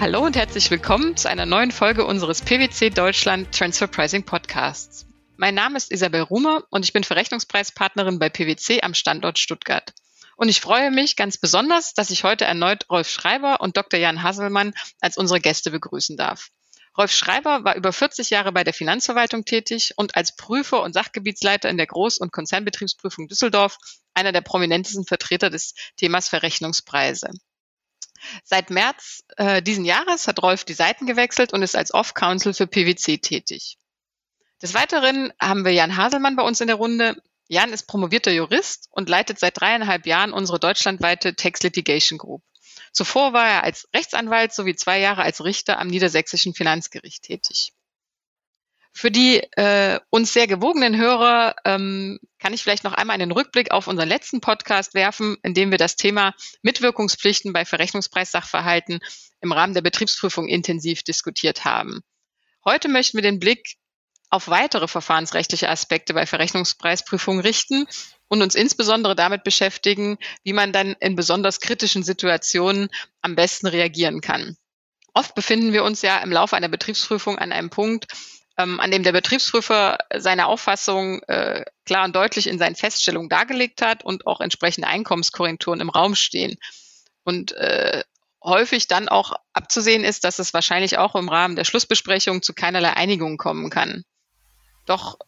Hallo und herzlich willkommen zu einer neuen Folge unseres PwC Deutschland Transfer Pricing Podcasts. Mein Name ist Isabel Rumer und ich bin Verrechnungspreispartnerin bei PwC am Standort Stuttgart. Und ich freue mich ganz besonders, dass ich heute erneut Rolf Schreiber und Dr. Jan Hasselmann als unsere Gäste begrüßen darf. Rolf Schreiber war über 40 Jahre bei der Finanzverwaltung tätig und als Prüfer und Sachgebietsleiter in der Groß- und Konzernbetriebsprüfung Düsseldorf einer der prominentesten Vertreter des Themas Verrechnungspreise. Seit März äh, diesen Jahres hat Rolf die Seiten gewechselt und ist als Off-Counsel für PwC tätig. Des Weiteren haben wir Jan Haselmann bei uns in der Runde. Jan ist promovierter Jurist und leitet seit dreieinhalb Jahren unsere deutschlandweite Tax Litigation Group. Zuvor war er als Rechtsanwalt sowie zwei Jahre als Richter am Niedersächsischen Finanzgericht tätig. Für die äh, uns sehr gewogenen Hörer ähm, kann ich vielleicht noch einmal einen Rückblick auf unseren letzten Podcast werfen, in dem wir das Thema Mitwirkungspflichten bei Verrechnungspreissachverhalten im Rahmen der Betriebsprüfung intensiv diskutiert haben. Heute möchten wir den Blick auf weitere verfahrensrechtliche Aspekte bei Verrechnungspreisprüfungen richten und uns insbesondere damit beschäftigen, wie man dann in besonders kritischen Situationen am besten reagieren kann. Oft befinden wir uns ja im Laufe einer Betriebsprüfung an einem Punkt, ähm, an dem der Betriebsprüfer seine Auffassung äh, klar und deutlich in seinen Feststellungen dargelegt hat und auch entsprechende Einkommenskorrekturen im Raum stehen. Und äh, häufig dann auch abzusehen ist, dass es wahrscheinlich auch im Rahmen der Schlussbesprechung zu keinerlei Einigung kommen kann. Doch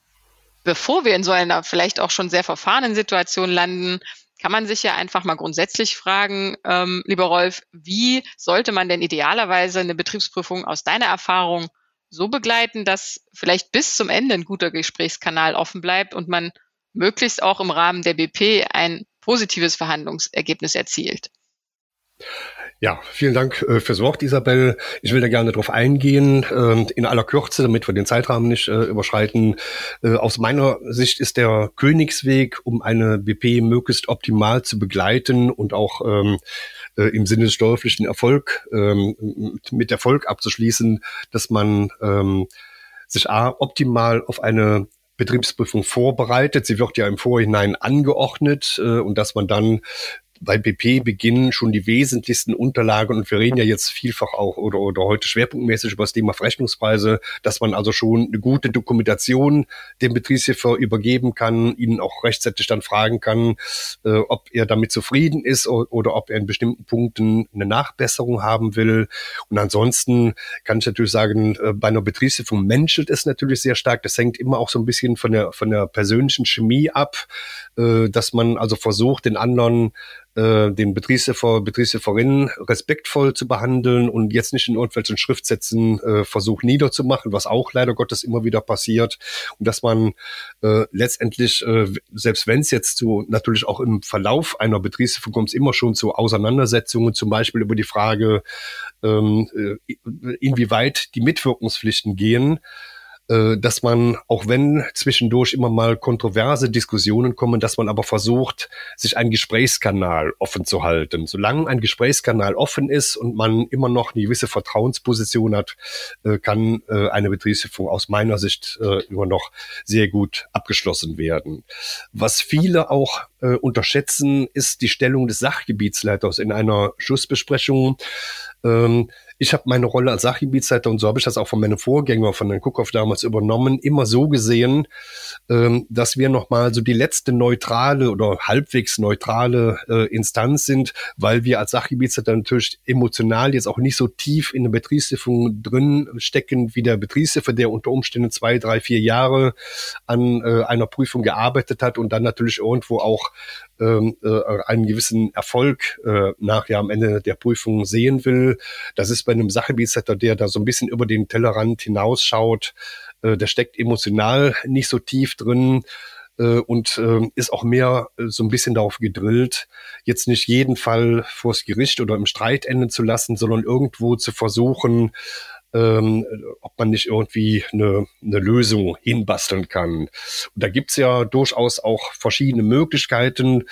bevor wir in so einer vielleicht auch schon sehr verfahrenen Situation landen, kann man sich ja einfach mal grundsätzlich fragen, ähm, lieber Rolf, wie sollte man denn idealerweise eine Betriebsprüfung aus deiner Erfahrung so begleiten, dass vielleicht bis zum Ende ein guter Gesprächskanal offen bleibt und man möglichst auch im Rahmen der BP ein positives Verhandlungsergebnis erzielt. Ja, vielen Dank äh, fürs Wort, Isabel. Ich will da gerne darauf eingehen, äh, in aller Kürze, damit wir den Zeitrahmen nicht äh, überschreiten. Aus meiner Sicht ist der Königsweg, um eine BP möglichst optimal zu begleiten und auch ähm, äh, im Sinne des steuerpflichtigen Erfolg ähm, mit Erfolg abzuschließen, dass man ähm, sich A, optimal auf eine Betriebsprüfung vorbereitet. Sie wird ja im Vorhinein angeordnet äh, und dass man dann bei BP beginnen schon die wesentlichsten Unterlagen und wir reden ja jetzt vielfach auch oder, oder heute schwerpunktmäßig über das Thema Verrechnungspreise, dass man also schon eine gute Dokumentation dem Betriebshofer übergeben kann, ihnen auch rechtzeitig dann fragen kann, äh, ob er damit zufrieden ist oder, oder ob er in bestimmten Punkten eine Nachbesserung haben will. Und ansonsten kann ich natürlich sagen, äh, bei einer Betriebshilfung menschelt es natürlich sehr stark. Das hängt immer auch so ein bisschen von der, von der persönlichen Chemie ab, äh, dass man also versucht, den anderen äh, den Betriebshelfer, Betriebshelferinnen respektvoll zu behandeln und jetzt nicht in irgendwelchen Schriftsätzen äh, versucht niederzumachen, was auch leider Gottes immer wieder passiert. Und dass man äh, letztendlich, äh, selbst wenn es jetzt zu, natürlich auch im Verlauf einer Betriebshilfe kommt immer schon zu Auseinandersetzungen, zum Beispiel über die Frage, ähm, äh, inwieweit die Mitwirkungspflichten gehen, dass man, auch wenn zwischendurch immer mal kontroverse Diskussionen kommen, dass man aber versucht, sich einen Gesprächskanal offen zu halten. Solange ein Gesprächskanal offen ist und man immer noch eine gewisse Vertrauensposition hat, äh, kann äh, eine Betriebsprüfung aus meiner Sicht immer noch sehr gut abgeschlossen werden. Was viele auch unterschätzen, ist die Stellung des Sachgebietsleiters in einer Schlussbesprechung. Ich habe meine Rolle als Sachgebietsleiter und so habe ich das auch von meinem Vorgänger, von Herrn Kuckhoff damals übernommen, immer so gesehen, ähm, dass wir nochmal so die letzte neutrale oder halbwegs neutrale äh, Instanz sind, weil wir als Sachgebietsleiter natürlich emotional jetzt auch nicht so tief in der Betriebshilfung drin stecken wie der Betriebshilfe, der unter Umständen zwei, drei, vier Jahre an äh, einer Prüfung gearbeitet hat und dann natürlich irgendwo auch ähm, äh, einen gewissen Erfolg äh, nachher am Ende der Prüfung sehen will. Das ist bei einem Sachgebietsleiter, der da so ein bisschen über den Tellerrand hinausschaut, äh, der steckt emotional nicht so tief drin äh, und äh, ist auch mehr äh, so ein bisschen darauf gedrillt, jetzt nicht jeden Fall vors Gericht oder im Streit enden zu lassen, sondern irgendwo zu versuchen, ähm, ob man nicht irgendwie eine, eine Lösung hinbasteln kann. Und da gibt's ja durchaus auch verschiedene Möglichkeiten,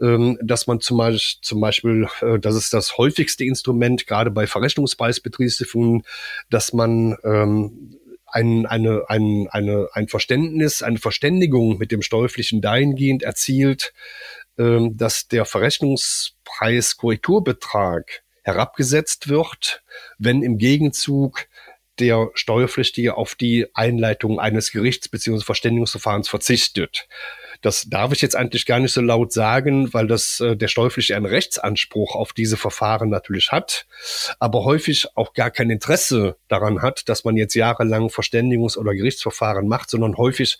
ähm, dass man zum Beispiel, zum Beispiel äh, das ist das häufigste Instrument, gerade bei Verrechnungspreisbetriebshilfen, dass man ähm, ein, eine, ein, eine, ein Verständnis, eine Verständigung mit dem Steuerpflichtigen dahingehend erzielt, ähm, dass der Verrechnungspreis Korrekturbetrag herabgesetzt wird, wenn im Gegenzug der Steuerpflichtige auf die Einleitung eines Gerichts bzw. Verständigungsverfahrens verzichtet. Das darf ich jetzt eigentlich gar nicht so laut sagen, weil das äh, der Steuerpflichtige einen Rechtsanspruch auf diese Verfahren natürlich hat, aber häufig auch gar kein Interesse daran hat, dass man jetzt jahrelang Verständigungs- oder Gerichtsverfahren macht, sondern häufig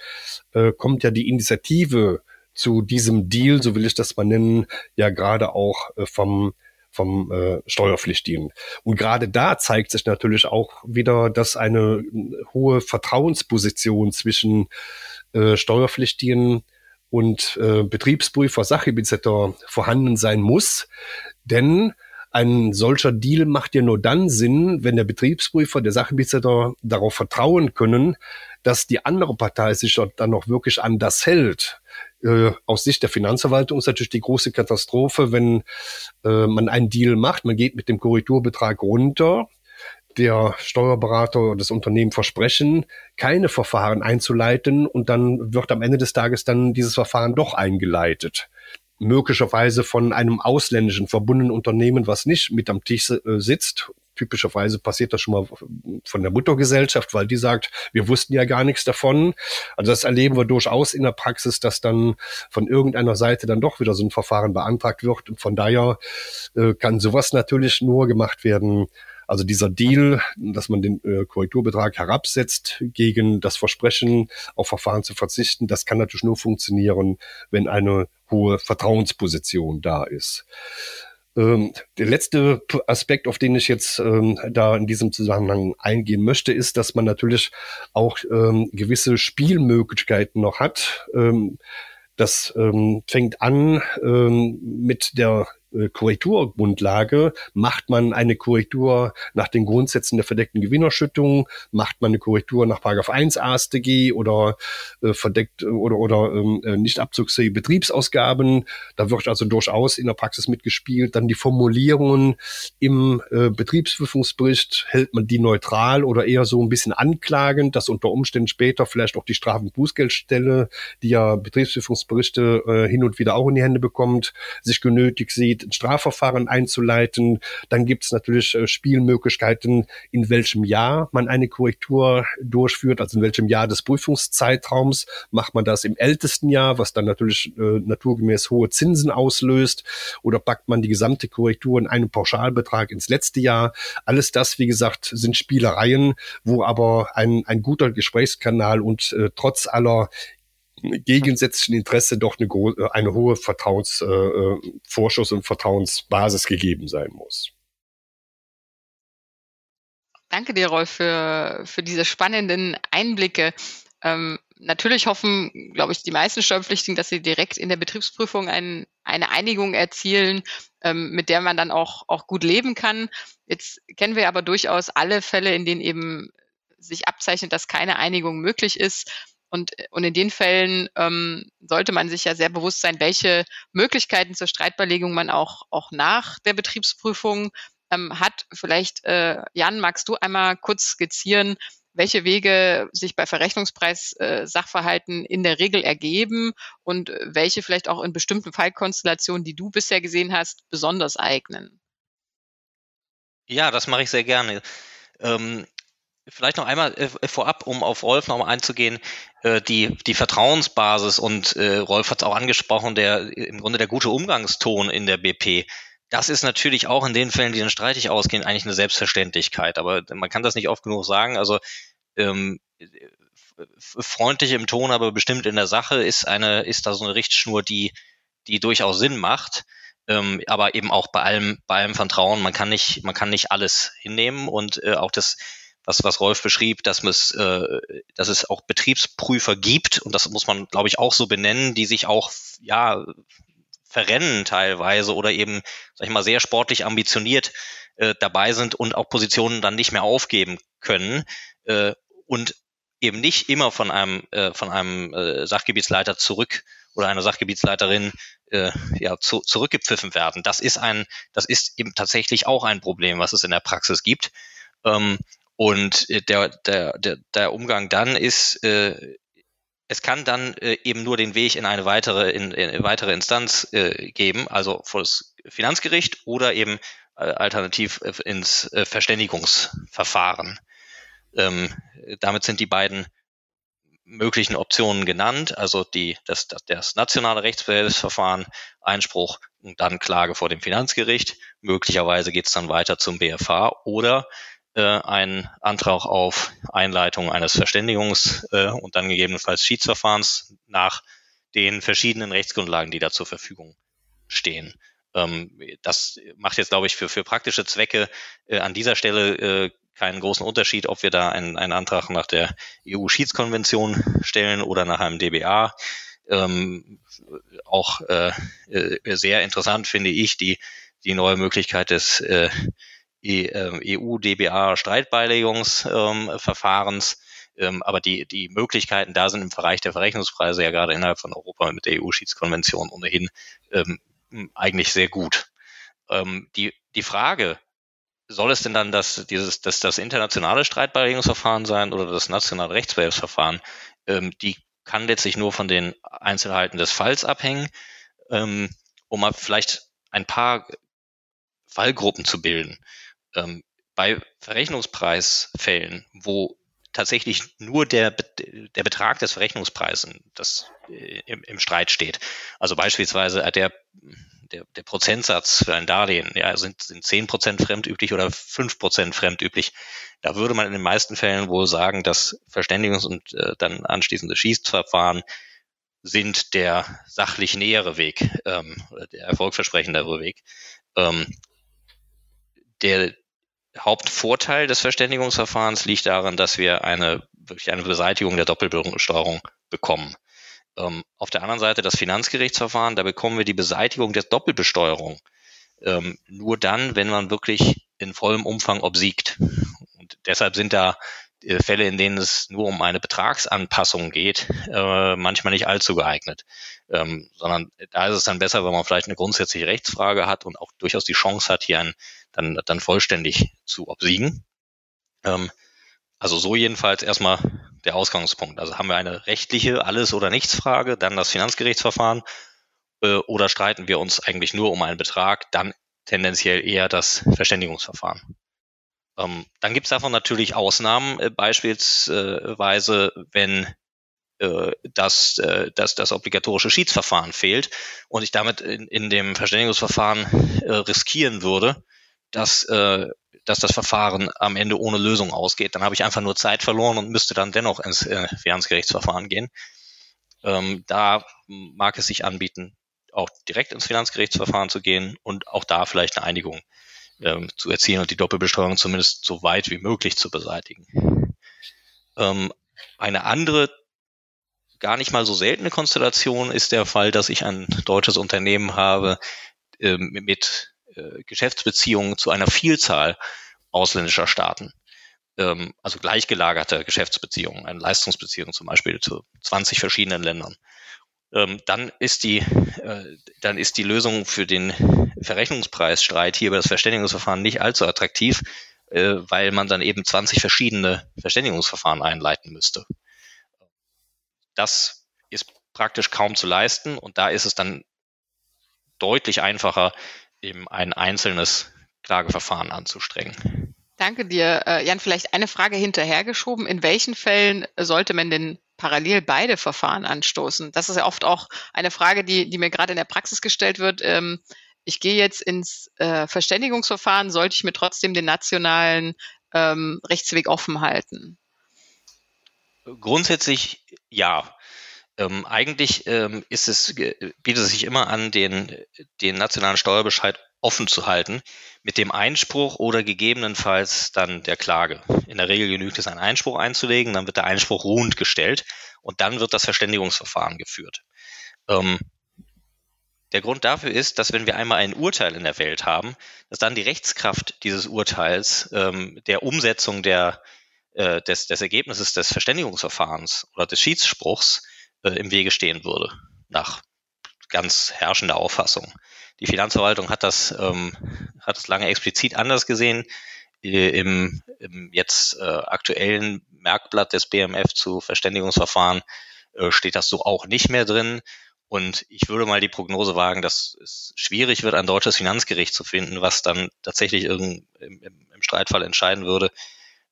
äh, kommt ja die Initiative zu diesem Deal, so will ich das mal nennen, ja gerade auch äh, vom vom äh, Steuerpflichtigen. Und gerade da zeigt sich natürlich auch wieder, dass eine hohe Vertrauensposition zwischen äh, Steuerpflichtigen und äh, Betriebsprüfer, Sachgebietsleiter vorhanden sein muss. Denn ein solcher Deal macht ja nur dann Sinn, wenn der Betriebsprüfer, der Sachgebietsleiter darauf vertrauen können, dass die andere Partei sich dann noch wirklich an das hält. Äh, aus Sicht der Finanzverwaltung ist natürlich die große Katastrophe, wenn äh, man einen Deal macht, man geht mit dem Korrekturbetrag runter, der Steuerberater oder das Unternehmen versprechen, keine Verfahren einzuleiten und dann wird am Ende des Tages dann dieses Verfahren doch eingeleitet. Möglicherweise von einem ausländischen verbundenen Unternehmen, was nicht mit am Tisch äh, sitzt typischerweise passiert das schon mal von der Muttergesellschaft, weil die sagt, wir wussten ja gar nichts davon. Also das erleben wir durchaus in der Praxis, dass dann von irgendeiner Seite dann doch wieder so ein Verfahren beantragt wird. Und von daher äh, kann sowas natürlich nur gemacht werden. Also dieser Deal, dass man den äh, Korrekturbetrag herabsetzt gegen das Versprechen, auf Verfahren zu verzichten, das kann natürlich nur funktionieren, wenn eine hohe Vertrauensposition da ist. Ähm, der letzte Aspekt, auf den ich jetzt ähm, da in diesem Zusammenhang eingehen möchte, ist, dass man natürlich auch ähm, gewisse Spielmöglichkeiten noch hat. Ähm, das ähm, fängt an ähm, mit der Korrekturgrundlage. Macht man eine Korrektur nach den Grundsätzen der verdeckten Gewinnerschüttung? Macht man eine Korrektur nach Paragraph 1 AStG oder äh, verdeckt oder, oder ähm, äh, nicht abzugsfähige Betriebsausgaben? Da wird also durchaus in der Praxis mitgespielt. Dann die Formulierungen im äh, Betriebsprüfungsbericht. Hält man die neutral oder eher so ein bisschen anklagend, dass unter Umständen später vielleicht auch die Strafen- Bußgeldstelle, die ja Betriebsprüfungsberichte äh, hin und wieder auch in die Hände bekommt, sich genötigt sieht, ein Strafverfahren einzuleiten. Dann gibt es natürlich äh, Spielmöglichkeiten, in welchem Jahr man eine Korrektur durchführt, also in welchem Jahr des Prüfungszeitraums. Macht man das im ältesten Jahr, was dann natürlich äh, naturgemäß hohe Zinsen auslöst, oder packt man die gesamte Korrektur in einen Pauschalbetrag ins letzte Jahr. Alles das, wie gesagt, sind Spielereien, wo aber ein, ein guter Gesprächskanal und äh, trotz aller gegensätzlichen Interesse doch eine, äh, eine hohe Vertrauensvorschuss äh, äh und Vertrauensbasis gegeben sein muss. Danke dir, Rolf, für, für diese spannenden Einblicke. Ähm, natürlich hoffen, glaube ich, die meisten Steuerpflichtigen, dass sie direkt in der Betriebsprüfung ein, eine Einigung erzielen, ähm, mit der man dann auch, auch gut leben kann. Jetzt kennen wir aber durchaus alle Fälle, in denen eben sich abzeichnet, dass keine Einigung möglich ist. Und, und in den Fällen ähm, sollte man sich ja sehr bewusst sein, welche Möglichkeiten zur Streitbeilegung man auch, auch nach der Betriebsprüfung ähm, hat. Vielleicht, äh, Jan, magst du einmal kurz skizzieren, welche Wege sich bei Verrechnungspreis-Sachverhalten äh, in der Regel ergeben und welche vielleicht auch in bestimmten Fallkonstellationen, die du bisher gesehen hast, besonders eignen? Ja, das mache ich sehr gerne. Ähm, Vielleicht noch einmal äh, vorab, um auf Rolf nochmal einzugehen, äh, die, die Vertrauensbasis und äh, Rolf hat es auch angesprochen, der im Grunde der gute Umgangston in der BP. Das ist natürlich auch in den Fällen, die dann streitig ausgehen, eigentlich eine Selbstverständlichkeit. Aber man kann das nicht oft genug sagen. Also ähm, freundlich im Ton, aber bestimmt in der Sache ist eine, ist da so eine Richtschnur, die, die durchaus Sinn macht. Ähm, aber eben auch bei allem, bei allem Vertrauen, man kann nicht, man kann nicht alles hinnehmen und äh, auch das was, was Rolf beschrieb, dass, es, äh, dass es auch Betriebsprüfer gibt, und das muss man, glaube ich, auch so benennen, die sich auch, ja, verrennen teilweise oder eben, sag ich mal, sehr sportlich ambitioniert äh, dabei sind und auch Positionen dann nicht mehr aufgeben können äh, und eben nicht immer von einem, äh, von einem äh, Sachgebietsleiter zurück oder einer Sachgebietsleiterin äh, ja, zu, zurückgepfiffen werden. Das ist ein, das ist eben tatsächlich auch ein Problem, was es in der Praxis gibt. Ähm, und äh, der, der, der, der Umgang dann ist, äh, es kann dann äh, eben nur den Weg in eine weitere, in, in weitere Instanz äh, geben, also vor das Finanzgericht oder eben alternativ ins Verständigungsverfahren. Ähm, damit sind die beiden möglichen Optionen genannt, also die, das, das, das nationale Rechtsbehelfsverfahren, Einspruch und dann Klage vor dem Finanzgericht. Möglicherweise geht es dann weiter zum BFH oder äh, ein Antrag auf Einleitung eines Verständigungs- äh, und dann gegebenenfalls Schiedsverfahrens nach den verschiedenen Rechtsgrundlagen, die da zur Verfügung stehen. Ähm, das macht jetzt, glaube ich, für, für praktische Zwecke äh, an dieser Stelle äh, keinen großen Unterschied, ob wir da einen, einen Antrag nach der EU-Schiedskonvention stellen oder nach einem DBA. Ähm, auch äh, sehr interessant finde ich die, die neue Möglichkeit des äh, EU-DBA-Streitbeilegungsverfahrens. Ähm, ähm, aber die, die Möglichkeiten da sind im Bereich der Verrechnungspreise ja gerade innerhalb von Europa mit der EU-Schiedskonvention ohnehin ähm, eigentlich sehr gut. Die, die Frage, soll es denn dann das, dieses, das, das internationale Streitbeilegungsverfahren sein oder das nationale Rechtsbehelfsverfahren? Die kann letztlich nur von den Einzelheiten des Falls abhängen, um vielleicht ein paar Fallgruppen zu bilden. Ähm, bei Verrechnungspreisfällen, wo tatsächlich nur der, der Betrag des Verrechnungspreises das, äh, im, im Streit steht. Also beispielsweise der der, der Prozentsatz für ein Darlehen, ja, sind, sind 10 Prozent fremdüblich oder 5 Prozent fremdüblich. Da würde man in den meisten Fällen wohl sagen, dass Verständigungs- und äh, dann anschließende Schießverfahren sind der sachlich nähere Weg, ähm, der erfolgversprechendere Weg. Ähm, der Hauptvorteil des Verständigungsverfahrens liegt darin, dass wir eine wirklich eine Beseitigung der Doppelbesteuerung bekommen. Ähm, auf der anderen Seite das Finanzgerichtsverfahren, da bekommen wir die Beseitigung der Doppelbesteuerung ähm, nur dann, wenn man wirklich in vollem Umfang obsiegt. Und deshalb sind da Fälle, in denen es nur um eine Betragsanpassung geht, äh, manchmal nicht allzu geeignet. Ähm, sondern da ist es dann besser, wenn man vielleicht eine grundsätzliche Rechtsfrage hat und auch durchaus die Chance hat, hier ein, dann, dann vollständig zu obsiegen. Ähm, also so jedenfalls erstmal der Ausgangspunkt. Also haben wir eine rechtliche Alles- oder Nichts-Frage, dann das Finanzgerichtsverfahren äh, oder streiten wir uns eigentlich nur um einen Betrag, dann tendenziell eher das Verständigungsverfahren. Ähm, dann gibt es davon natürlich Ausnahmen, äh, beispielsweise wenn äh, dass, äh, dass das obligatorische Schiedsverfahren fehlt und ich damit in, in dem Verständigungsverfahren äh, riskieren würde, dass äh, dass das Verfahren am Ende ohne Lösung ausgeht. Dann habe ich einfach nur Zeit verloren und müsste dann dennoch ins äh, Finanzgerichtsverfahren gehen. Ähm, da mag es sich anbieten, auch direkt ins Finanzgerichtsverfahren zu gehen und auch da vielleicht eine Einigung ähm, zu erzielen und die Doppelbesteuerung zumindest so weit wie möglich zu beseitigen. Ähm, eine andere, gar nicht mal so seltene Konstellation ist der Fall, dass ich ein deutsches Unternehmen habe ähm, mit äh, Geschäftsbeziehungen zu einer Vielzahl ausländischer Staaten. Ähm, also gleichgelagerte Geschäftsbeziehungen, eine Leistungsbeziehung zum Beispiel zu 20 verschiedenen Ländern. Ähm, dann ist die, äh, dann ist die Lösung für den Verrechnungspreisstreit hier über das Verständigungsverfahren nicht allzu attraktiv, äh, weil man dann eben 20 verschiedene Verständigungsverfahren einleiten müsste. Das ist praktisch kaum zu leisten und da ist es dann deutlich einfacher, eben ein einzelnes Klageverfahren anzustrengen. Danke dir. Äh, Jan, vielleicht eine Frage hinterhergeschoben. In welchen Fällen sollte man denn parallel beide Verfahren anstoßen? Das ist ja oft auch eine Frage, die, die mir gerade in der Praxis gestellt wird. Ähm, ich gehe jetzt ins äh, Verständigungsverfahren, sollte ich mir trotzdem den nationalen ähm, Rechtsweg offen halten? Grundsätzlich ja. Ähm, eigentlich ähm, ist es, bietet es sich immer an, den, den nationalen Steuerbescheid offen zu halten, mit dem Einspruch oder gegebenenfalls dann der Klage. In der Regel genügt es, einen Einspruch einzulegen, dann wird der Einspruch ruhend gestellt und dann wird das Verständigungsverfahren geführt. Ähm, der Grund dafür ist, dass wenn wir einmal ein Urteil in der Welt haben, dass dann die Rechtskraft dieses Urteils ähm, der Umsetzung der, äh, des, des Ergebnisses des Verständigungsverfahrens oder des Schiedsspruchs äh, im Wege stehen würde, nach ganz herrschender Auffassung. Die Finanzverwaltung hat das, ähm, hat das lange explizit anders gesehen. Äh, Im, im jetzt äh, aktuellen Merkblatt des BMF zu Verständigungsverfahren äh, steht das so auch nicht mehr drin. Und ich würde mal die Prognose wagen, dass es schwierig wird, ein deutsches Finanzgericht zu finden, was dann tatsächlich im, im, im Streitfall entscheiden würde,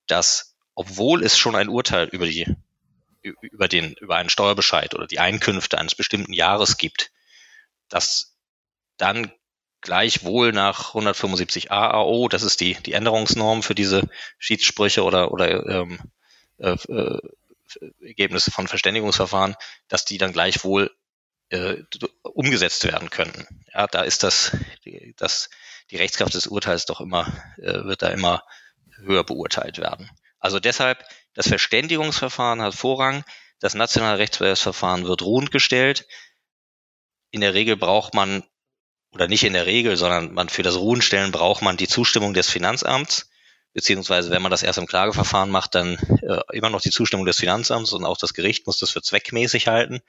dass, obwohl es schon ein Urteil über die, über den, über einen Steuerbescheid oder die Einkünfte eines bestimmten Jahres gibt, dass dann gleichwohl nach 175a AO, das ist die, die Änderungsnorm für diese Schiedssprüche oder, oder ähm, äh, äh, Ergebnisse von Verständigungsverfahren, dass die dann gleichwohl äh, umgesetzt werden könnten. Ja, da ist das, das, die Rechtskraft des Urteils doch immer, äh, wird da immer höher beurteilt werden. Also deshalb, das Verständigungsverfahren hat Vorrang, das nationale Rechtsbehelfsverfahren wird ruhend gestellt. In der Regel braucht man, oder nicht in der Regel, sondern man für das Ruhenstellen braucht man die Zustimmung des Finanzamts, beziehungsweise wenn man das erst im Klageverfahren macht, dann äh, immer noch die Zustimmung des Finanzamts und auch das Gericht muss das für zweckmäßig halten.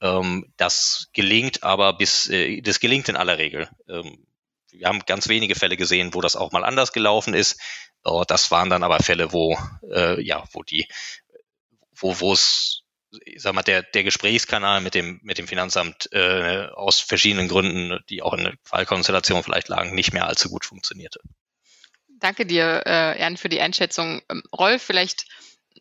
Ähm, das gelingt aber bis, äh, das gelingt in aller Regel. Ähm, wir haben ganz wenige Fälle gesehen, wo das auch mal anders gelaufen ist. Oh, das waren dann aber Fälle, wo, äh, ja, wo die, wo, wo es, ich sag mal, der, der Gesprächskanal mit dem, mit dem Finanzamt äh, aus verschiedenen Gründen, die auch in der Fallkonstellation vielleicht lagen, nicht mehr allzu gut funktionierte. Danke dir, äh, Jan, für die Einschätzung. Ähm, Rolf, vielleicht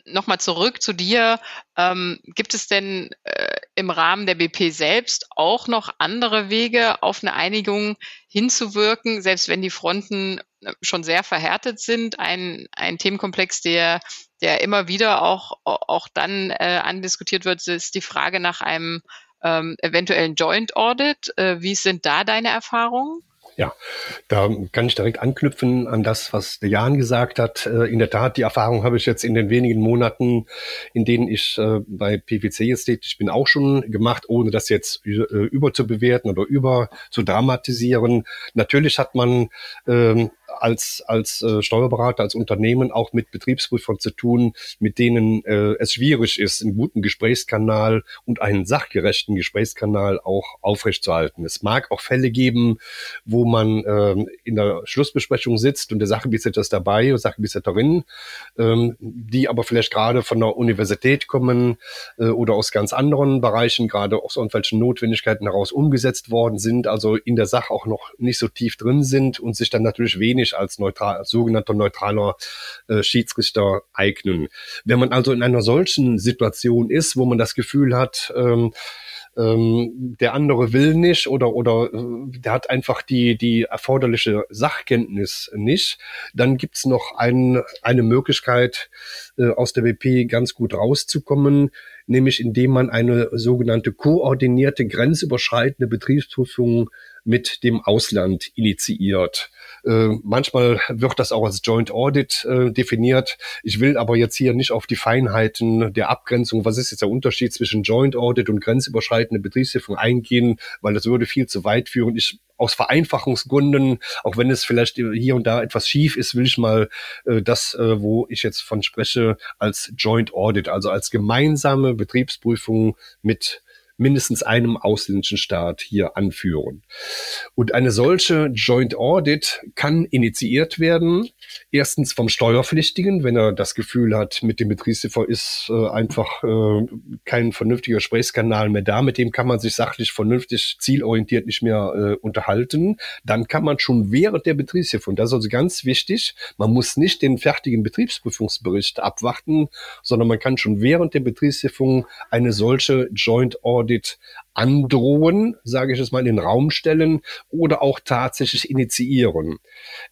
nochmal zurück zu dir. Ähm, gibt es denn äh, im Rahmen der BP selbst auch noch andere Wege, auf eine Einigung hinzuwirken, selbst wenn die Fronten äh, schon sehr verhärtet sind? Ein, ein Themenkomplex, der, der immer wieder auch, auch dann äh, andiskutiert wird, ist die Frage nach einem ähm, eventuellen Joint Audit. Äh, wie sind da deine Erfahrungen? Ja, da kann ich direkt anknüpfen an das, was der Jan gesagt hat. Äh, in der Tat, die Erfahrung habe ich jetzt in den wenigen Monaten, in denen ich äh, bei PwC jetzt tätig bin, auch schon gemacht, ohne das jetzt äh, überzubewerten oder über zu dramatisieren. Natürlich hat man ähm, als, als äh, Steuerberater, als Unternehmen auch mit Betriebsprüfern zu tun, mit denen äh, es schwierig ist, einen guten Gesprächskanal und einen sachgerechten Gesprächskanal auch aufrechtzuerhalten. Es mag auch Fälle geben, wo man äh, in der Schlussbesprechung sitzt und der Sachgebietsleiter ist dabei und Sachgebietsleiterin, ähm, die aber vielleicht gerade von der Universität kommen äh, oder aus ganz anderen Bereichen, gerade aus irgendwelchen Notwendigkeiten heraus umgesetzt worden sind, also in der Sache auch noch nicht so tief drin sind und sich dann natürlich wenig wenig als, neutral, sogenannter neutraler äh, Schiedsrichter eignen. Wenn man also in einer solchen Situation ist, wo man das Gefühl hat, ähm, ähm, der andere will nicht oder oder äh, der hat einfach die die erforderliche Sachkenntnis nicht, dann gibt's noch ein, eine Möglichkeit äh, aus der WP ganz gut rauszukommen, nämlich indem man eine sogenannte koordinierte grenzüberschreitende Betriebsprüfung mit dem Ausland initiiert. Äh, manchmal wird das auch als Joint Audit äh, definiert. Ich will aber jetzt hier nicht auf die Feinheiten der Abgrenzung, was ist jetzt der Unterschied zwischen Joint Audit und grenzüberschreitende Betriebshilfung eingehen, weil das würde viel zu weit führen. Ich aus Vereinfachungsgründen, auch wenn es vielleicht hier und da etwas schief ist, will ich mal äh, das, äh, wo ich jetzt von spreche, als Joint Audit, also als gemeinsame Betriebsprüfung mit mindestens einem ausländischen Staat hier anführen. Und eine solche Joint Audit kann initiiert werden, erstens vom Steuerpflichtigen, wenn er das Gefühl hat, mit dem Betriebshofer ist äh, einfach äh, kein vernünftiger Gesprächskanal mehr da, mit dem kann man sich sachlich vernünftig zielorientiert nicht mehr äh, unterhalten, dann kann man schon während der Betriebshilfe, und das ist also ganz wichtig, man muss nicht den fertigen Betriebsprüfungsbericht abwarten, sondern man kann schon während der Betriebshilfung eine solche Joint Audit Audit androhen, sage ich es mal, in den Raum stellen oder auch tatsächlich initiieren.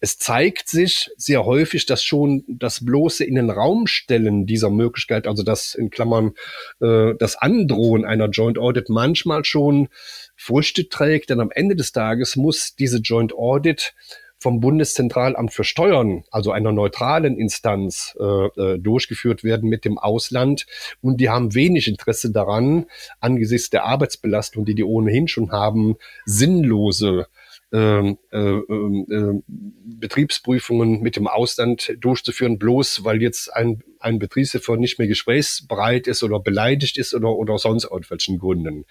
Es zeigt sich sehr häufig, dass schon das bloße in den Raum stellen dieser Möglichkeit, also das in Klammern äh, das Androhen einer Joint Audit manchmal schon Früchte trägt, denn am Ende des Tages muss diese Joint Audit vom Bundeszentralamt für Steuern, also einer neutralen Instanz, äh, äh, durchgeführt werden mit dem Ausland. Und die haben wenig Interesse daran, angesichts der Arbeitsbelastung, die die ohnehin schon haben, sinnlose ähm, äh, äh, äh, Betriebsprüfungen mit dem Ausland durchzuführen, bloß weil jetzt ein ein Betriebswirt nicht mehr gesprächsbereit ist oder beleidigt ist oder, oder sonst irgendwelchen Gründen.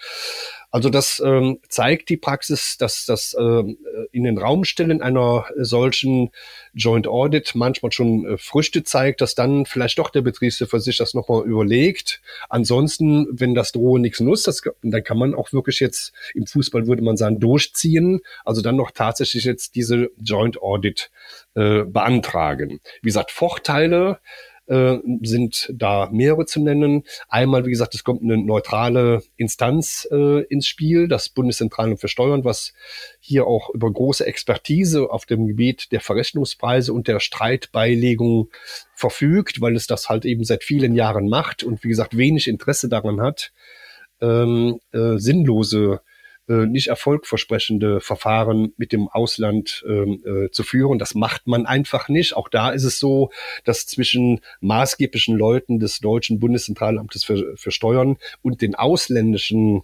Also das ähm, zeigt die Praxis, dass das ähm, in den Raum stellen einer solchen Joint Audit manchmal schon äh, Früchte zeigt, dass dann vielleicht doch der Betriebswirt sich das nochmal überlegt. Ansonsten, wenn das Drohen nichts nutzt, das, dann kann man auch wirklich jetzt, im Fußball würde man sagen, durchziehen, also dann noch tatsächlich jetzt diese Joint Audit äh, beantragen. Wie gesagt, Vorteile, äh, sind da mehrere zu nennen. Einmal, wie gesagt, es kommt eine neutrale Instanz äh, ins Spiel, das Bundeszentralamt für Steuern, was hier auch über große Expertise auf dem Gebiet der Verrechnungspreise und der Streitbeilegung verfügt, weil es das halt eben seit vielen Jahren macht und wie gesagt wenig Interesse daran hat, ähm, äh, sinnlose äh, nicht erfolgversprechende Verfahren mit dem Ausland ähm, äh, zu führen. Das macht man einfach nicht. Auch da ist es so, dass zwischen maßgeblichen Leuten des deutschen Bundeszentralamtes für, für Steuern und den ausländischen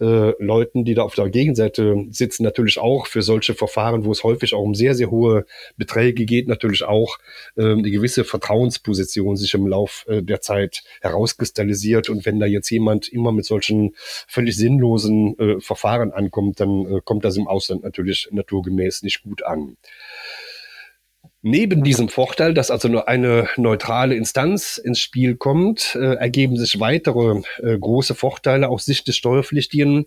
äh, Leuten, die da auf der Gegenseite sitzen, natürlich auch für solche Verfahren, wo es häufig auch um sehr, sehr hohe Beträge geht, natürlich auch äh, eine gewisse Vertrauensposition sich im Lauf äh, der Zeit herauskristallisiert. Und wenn da jetzt jemand immer mit solchen völlig sinnlosen äh, Verfahren ankommt, dann äh, kommt das im Ausland natürlich naturgemäß nicht gut an. Neben diesem Vorteil, dass also nur eine neutrale Instanz ins Spiel kommt, äh, ergeben sich weitere äh, große Vorteile aus Sicht des Steuerpflichtigen.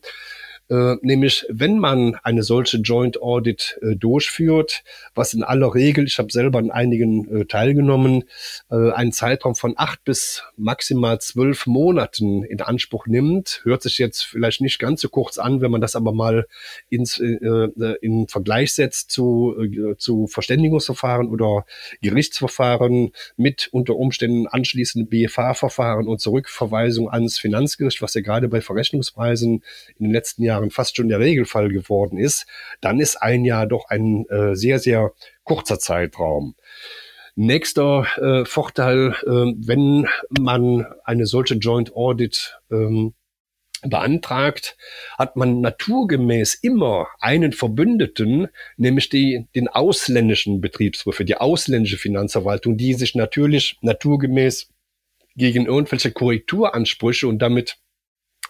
Äh, nämlich wenn man eine solche Joint Audit äh, durchführt, was in aller Regel, ich habe selber an einigen äh, teilgenommen, äh, einen Zeitraum von acht bis maximal zwölf Monaten in Anspruch nimmt, hört sich jetzt vielleicht nicht ganz so kurz an, wenn man das aber mal ins, äh, in Vergleich setzt zu, zu Verständigungsverfahren oder Gerichtsverfahren mit unter Umständen anschließenden BFA-Verfahren und Zurückverweisung ans Finanzgericht, was ja gerade bei Verrechnungspreisen in den letzten Jahren Jahren fast schon der Regelfall geworden ist, dann ist ein Jahr doch ein äh, sehr, sehr kurzer Zeitraum. Nächster äh, Vorteil, äh, wenn man eine solche Joint Audit ähm, beantragt, hat man naturgemäß immer einen Verbündeten, nämlich die, den ausländischen Betriebsprüfer, die ausländische Finanzverwaltung, die sich natürlich naturgemäß gegen irgendwelche Korrekturansprüche und damit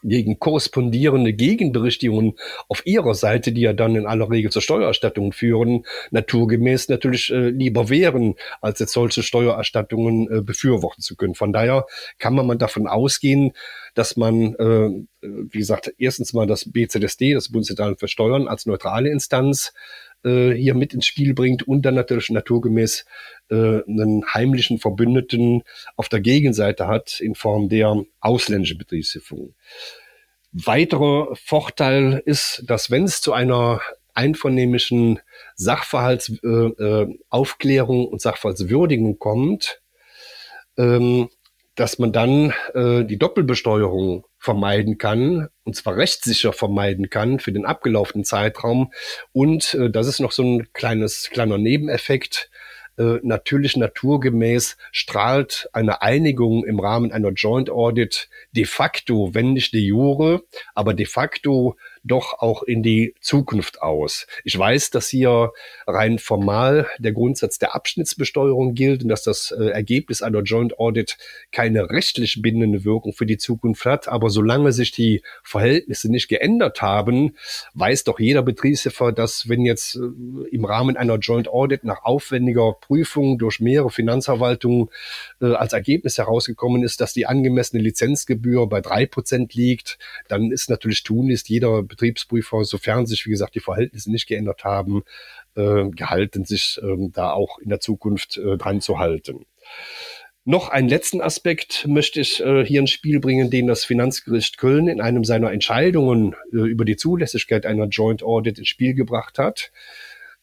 gegen korrespondierende Gegenberichtigungen auf ihrer Seite, die ja dann in aller Regel zur Steuererstattung führen, naturgemäß natürlich äh, lieber wären, als jetzt solche Steuererstattungen äh, befürworten zu können. Von daher kann man davon ausgehen, dass man, äh, wie gesagt, erstens mal das BZSD, das Bundeszentralamt für Steuern, als neutrale Instanz äh, hier mit ins Spiel bringt und dann natürlich naturgemäß äh, einen heimlichen Verbündeten auf der Gegenseite hat in Form der ausländischen Betriebshilfung. Weiterer Vorteil ist, dass wenn es zu einer einvernehmlichen Sachverhaltsaufklärung äh, und Sachverhaltswürdigung kommt, ähm, dass man dann äh, die Doppelbesteuerung vermeiden kann, und zwar rechtssicher vermeiden kann für den abgelaufenen Zeitraum. Und äh, das ist noch so ein kleines, kleiner Nebeneffekt. Äh, natürlich naturgemäß strahlt eine Einigung im Rahmen einer Joint Audit de facto, wenn nicht de jure, aber de facto doch auch in die Zukunft aus. Ich weiß, dass hier rein formal der Grundsatz der Abschnittsbesteuerung gilt und dass das äh, Ergebnis einer Joint Audit keine rechtlich bindende Wirkung für die Zukunft hat. Aber solange sich die Verhältnisse nicht geändert haben, weiß doch jeder Betriebshelfer, dass wenn jetzt äh, im Rahmen einer Joint Audit nach aufwendiger Prüfung durch mehrere Finanzverwaltungen äh, als Ergebnis herausgekommen ist, dass die angemessene Lizenzgebühr bei drei Prozent liegt, dann ist natürlich tunlichst jeder Betriebsprüfer, sofern sich, wie gesagt, die Verhältnisse nicht geändert haben, äh, gehalten, sich äh, da auch in der Zukunft äh, dran zu halten. Noch einen letzten Aspekt möchte ich äh, hier ins Spiel bringen, den das Finanzgericht Köln in einem seiner Entscheidungen äh, über die Zulässigkeit einer Joint Audit ins Spiel gebracht hat.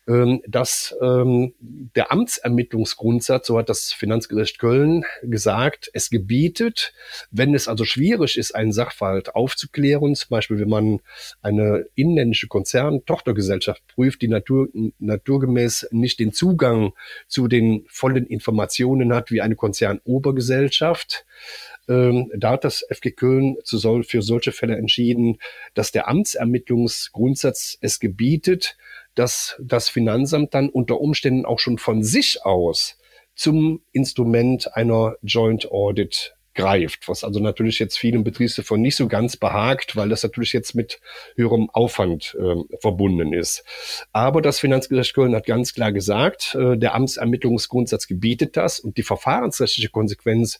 Ähm, dass ähm, der Amtsermittlungsgrundsatz, so hat das Finanzgericht Köln gesagt, es gebietet, wenn es also schwierig ist, einen Sachverhalt aufzuklären, zum Beispiel wenn man eine inländische Konzern-Tochtergesellschaft prüft, die natur, naturgemäß nicht den Zugang zu den vollen Informationen hat wie eine Konzernobergesellschaft, ähm, da hat das FG Köln für solche Fälle entschieden, dass der Amtsermittlungsgrundsatz es gebietet, dass das Finanzamt dann unter Umständen auch schon von sich aus zum Instrument einer Joint Audit greift, was also natürlich jetzt vielen Betriebsreformen nicht so ganz behagt, weil das natürlich jetzt mit höherem Aufwand äh, verbunden ist. Aber das Finanzgericht Köln hat ganz klar gesagt, äh, der Amtsermittlungsgrundsatz gebietet das und die verfahrensrechtliche Konsequenz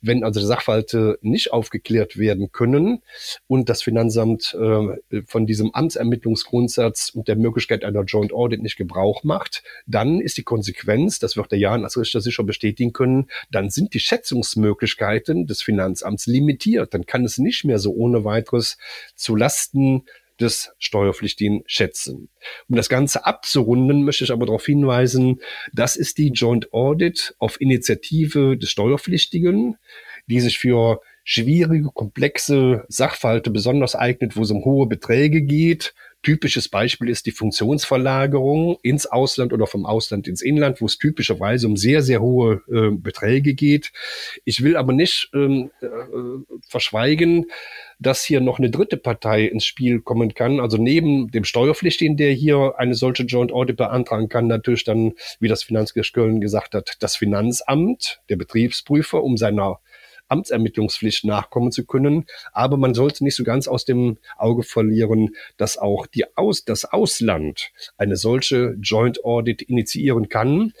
wenn also Sachverhalte nicht aufgeklärt werden können und das Finanzamt äh, von diesem Amtsermittlungsgrundsatz und der Möglichkeit einer Joint Audit nicht Gebrauch macht, dann ist die Konsequenz, das wird der Jan als Richter sicher bestätigen können, dann sind die Schätzungsmöglichkeiten des Finanzamts limitiert. Dann kann es nicht mehr so ohne weiteres zu Lasten des Steuerpflichtigen schätzen. Um das Ganze abzurunden, möchte ich aber darauf hinweisen, das ist die Joint Audit auf Initiative des Steuerpflichtigen, die sich für schwierige, komplexe Sachverhalte besonders eignet, wo es um hohe Beträge geht, Typisches Beispiel ist die Funktionsverlagerung ins Ausland oder vom Ausland ins Inland, wo es typischerweise um sehr, sehr hohe äh, Beträge geht. Ich will aber nicht ähm, äh, verschweigen, dass hier noch eine dritte Partei ins Spiel kommen kann. Also neben dem Steuerpflichtigen, der hier eine solche Joint Audit beantragen kann, natürlich dann, wie das Finanzgericht Köln gesagt hat, das Finanzamt, der Betriebsprüfer, um seiner Amtsermittlungspflicht nachkommen zu können. Aber man sollte nicht so ganz aus dem Auge verlieren, dass auch die Aus, das Ausland eine solche Joint Audit initiieren kann.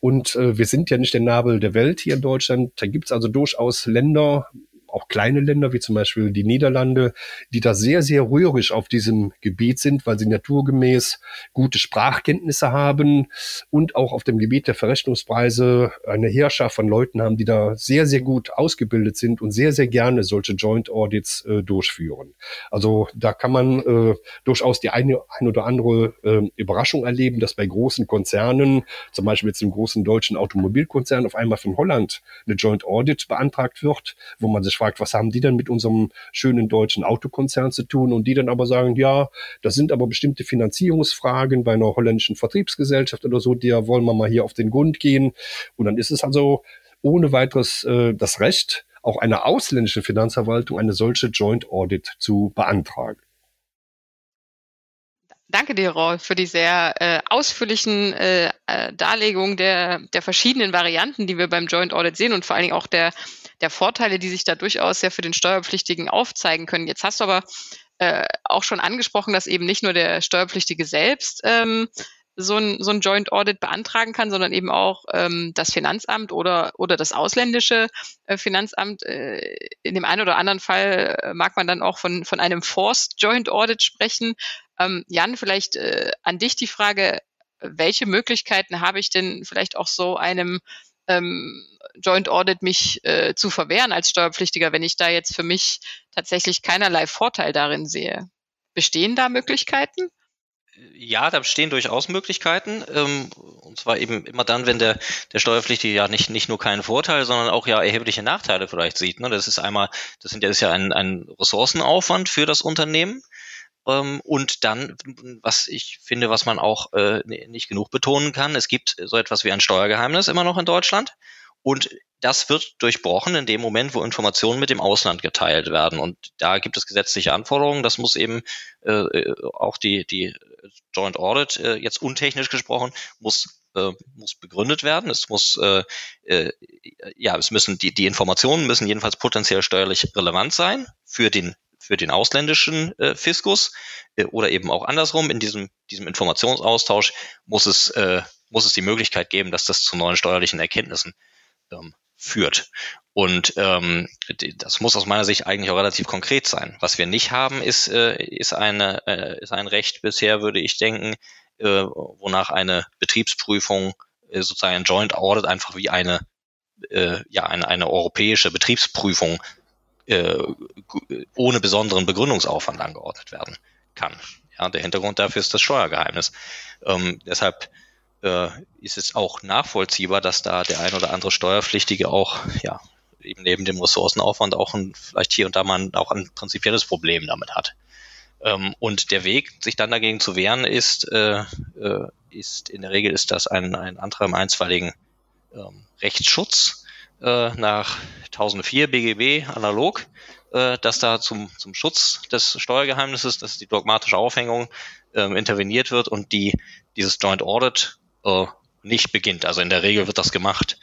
Und äh, wir sind ja nicht der Nabel der Welt hier in Deutschland. Da gibt es also durchaus Länder, auch kleine Länder wie zum Beispiel die Niederlande, die da sehr, sehr rührig auf diesem Gebiet sind, weil sie naturgemäß gute Sprachkenntnisse haben und auch auf dem Gebiet der Verrechnungspreise eine Heerschaft von Leuten haben, die da sehr, sehr gut ausgebildet sind und sehr, sehr gerne solche Joint Audits äh, durchführen. Also da kann man äh, durchaus die eine, ein oder andere äh, Überraschung erleben, dass bei großen Konzernen, zum Beispiel jetzt im großen deutschen Automobilkonzern, auf einmal von Holland eine Joint Audit beantragt wird, wo man sich gefragt, was haben die denn mit unserem schönen deutschen Autokonzern zu tun? Und die dann aber sagen, ja, das sind aber bestimmte Finanzierungsfragen bei einer holländischen Vertriebsgesellschaft oder so, der wollen wir mal hier auf den Grund gehen. Und dann ist es also ohne weiteres äh, das Recht, auch einer ausländischen Finanzverwaltung eine solche Joint Audit zu beantragen. Danke dir, Roy, für die sehr äh, ausführlichen äh, äh, Darlegungen der, der verschiedenen Varianten, die wir beim Joint Audit sehen und vor allen Dingen auch der der Vorteile, die sich da durchaus ja für den Steuerpflichtigen aufzeigen können. Jetzt hast du aber äh, auch schon angesprochen, dass eben nicht nur der Steuerpflichtige selbst ähm, so ein, so ein Joint Audit beantragen kann, sondern eben auch ähm, das Finanzamt oder, oder das ausländische äh, Finanzamt. Äh, in dem einen oder anderen Fall äh, mag man dann auch von, von einem Forced Joint Audit sprechen. Ähm, Jan, vielleicht äh, an dich die Frage, welche Möglichkeiten habe ich denn vielleicht auch so einem ähm, Joint Audit mich äh, zu verwehren als Steuerpflichtiger, wenn ich da jetzt für mich tatsächlich keinerlei Vorteil darin sehe. Bestehen da Möglichkeiten? Ja, da bestehen durchaus Möglichkeiten. Ähm, und zwar eben immer dann, wenn der, der Steuerpflichtige ja nicht, nicht nur keinen Vorteil, sondern auch ja erhebliche Nachteile vielleicht sieht. Ne? Das ist einmal, das sind das ist ja ein, ein Ressourcenaufwand für das Unternehmen. Ähm, und dann, was ich finde, was man auch äh, nicht genug betonen kann, es gibt so etwas wie ein Steuergeheimnis immer noch in Deutschland. Und das wird durchbrochen in dem Moment, wo Informationen mit dem Ausland geteilt werden. Und da gibt es gesetzliche Anforderungen. Das muss eben äh, äh, auch die, die Joint Audit, äh, jetzt untechnisch gesprochen, muss äh, muss begründet werden. Es muss, äh, äh, ja, es müssen die, die Informationen müssen jedenfalls potenziell steuerlich relevant sein für den für den ausländischen äh, Fiskus äh, oder eben auch andersrum in diesem diesem Informationsaustausch muss es äh, muss es die Möglichkeit geben, dass das zu neuen steuerlichen Erkenntnissen ähm, führt. Und ähm, das muss aus meiner Sicht eigentlich auch relativ konkret sein. Was wir nicht haben, ist, äh, ist, eine, äh, ist ein Recht bisher, würde ich denken, äh, wonach eine Betriebsprüfung äh, sozusagen ein Joint Audit einfach wie eine, äh, ja, eine, eine europäische Betriebsprüfung äh, ohne besonderen Begründungsaufwand angeordnet werden kann. Ja, der Hintergrund dafür ist das Steuergeheimnis. Ähm, deshalb äh, ist es auch nachvollziehbar, dass da der ein oder andere Steuerpflichtige auch, ja, eben neben dem Ressourcenaufwand auch ein, vielleicht hier und da mal auch ein prinzipielles Problem damit hat. Ähm, und der Weg, sich dann dagegen zu wehren, ist, äh, äh, ist in der Regel ist das ein, ein Antrag im einstweiligen ähm, Rechtsschutz äh, nach 1004 BGB analog, äh, dass da zum, zum Schutz des Steuergeheimnisses, das ist die dogmatische Aufhängung, ähm, interveniert wird und die dieses Joint Audit äh, nicht beginnt. Also in der Regel wird das gemacht,